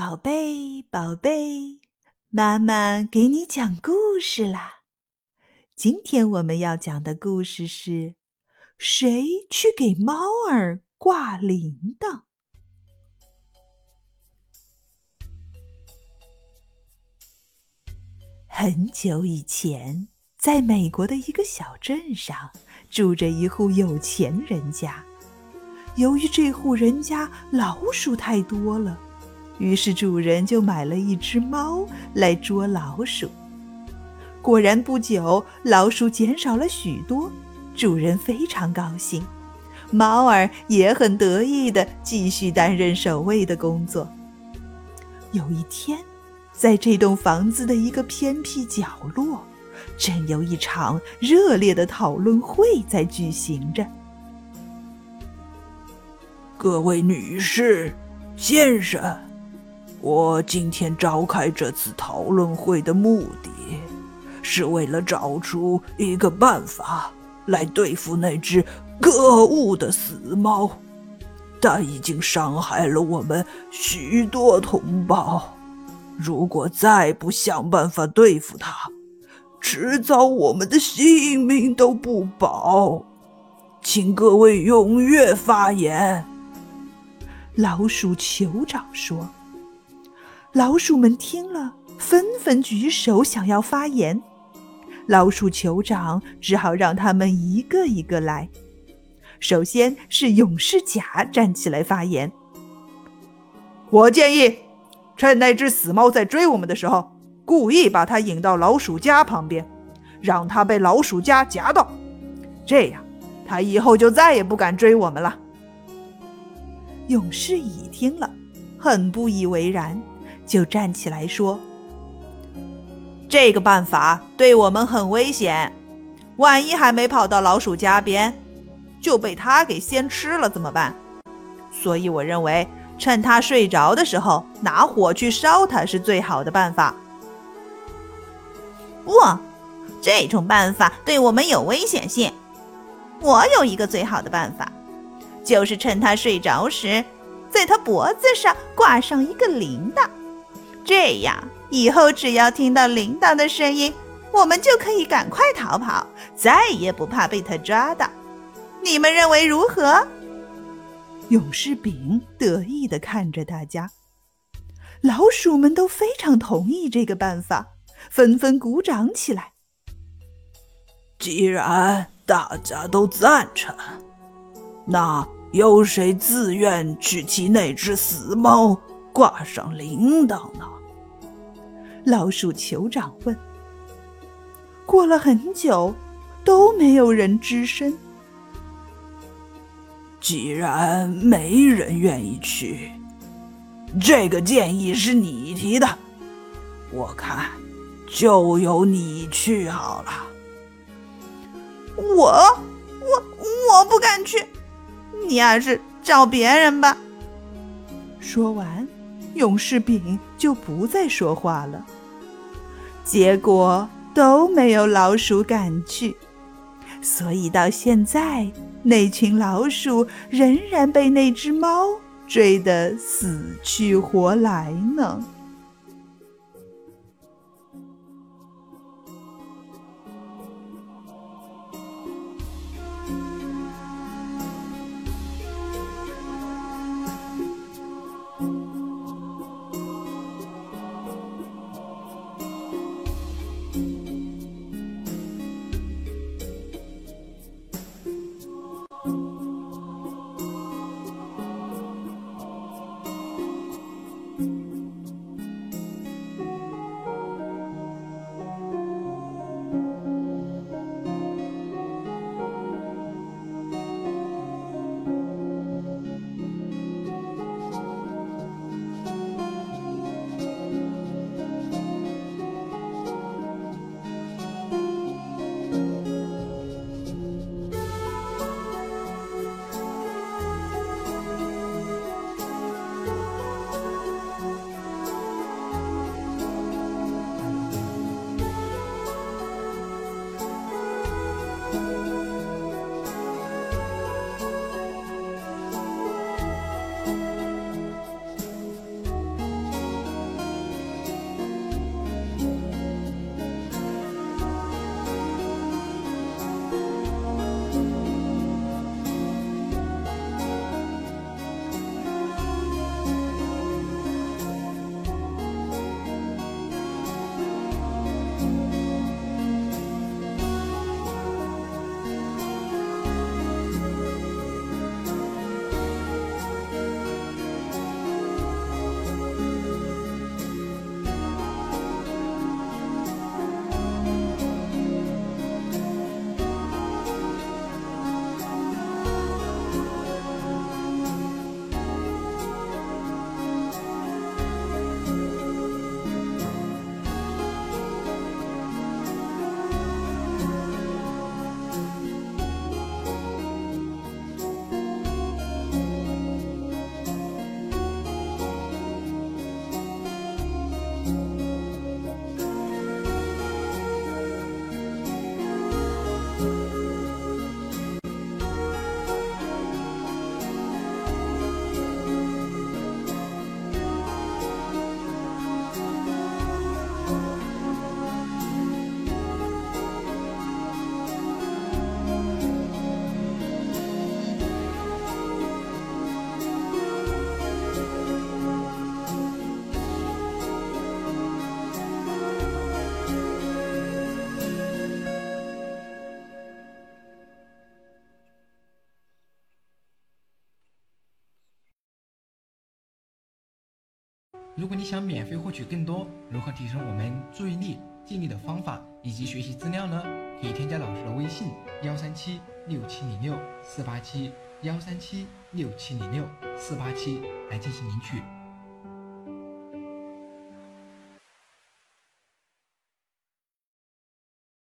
宝贝，宝贝，妈妈给你讲故事啦！今天我们要讲的故事是：谁去给猫儿挂铃铛？很久以前，在美国的一个小镇上，住着一户有钱人家。由于这户人家老鼠太多了。于是主人就买了一只猫来捉老鼠。果然不久，老鼠减少了许多，主人非常高兴，猫儿也很得意地继续担任守卫的工作。有一天，在这栋房子的一个偏僻角落，正有一场热烈的讨论会在举行着。各位女士、先生。我今天召开这次讨论会的目的，是为了找出一个办法来对付那只可恶的死猫。它已经伤害了我们许多同胞，如果再不想办法对付它，迟早我们的性命都不保。请各位踊跃发言。老鼠酋长说。老鼠们听了，纷纷举手想要发言。老鼠酋长只好让他们一个一个来。首先是勇士甲站起来发言：“我建议，趁那只死猫在追我们的时候，故意把它引到老鼠家旁边，让它被老鼠家夹到，这样它以后就再也不敢追我们了。”勇士乙听了，很不以为然。就站起来说：“这个办法对我们很危险，万一还没跑到老鼠家边，就被它给先吃了怎么办？所以我认为，趁它睡着的时候拿火去烧它是最好的办法。不，这种办法对我们有危险性。我有一个最好的办法，就是趁它睡着时，在它脖子上挂上一个铃铛。”这样以后只要听到铃铛的声音，我们就可以赶快逃跑，再也不怕被他抓到。你们认为如何？勇士丙得意地看着大家，老鼠们都非常同意这个办法，纷纷鼓掌起来。既然大家都赞成，那有谁自愿去替那只死猫？挂上铃铛呢？老鼠酋长问。过了很久，都没有人吱声。既然没人愿意去，这个建议是你提的，我看就由你去好了。我我我不敢去，你还是找别人吧。说完。勇士饼就不再说话了，结果都没有老鼠敢去，所以到现在，那群老鼠仍然被那只猫追得死去活来呢。如果你想免费获取更多如何提升我们注意力、记忆力的方法以及学习资料呢？可以添加老师的微信：幺三七六七零六四八七，幺三七六七零六四八七来进行领取。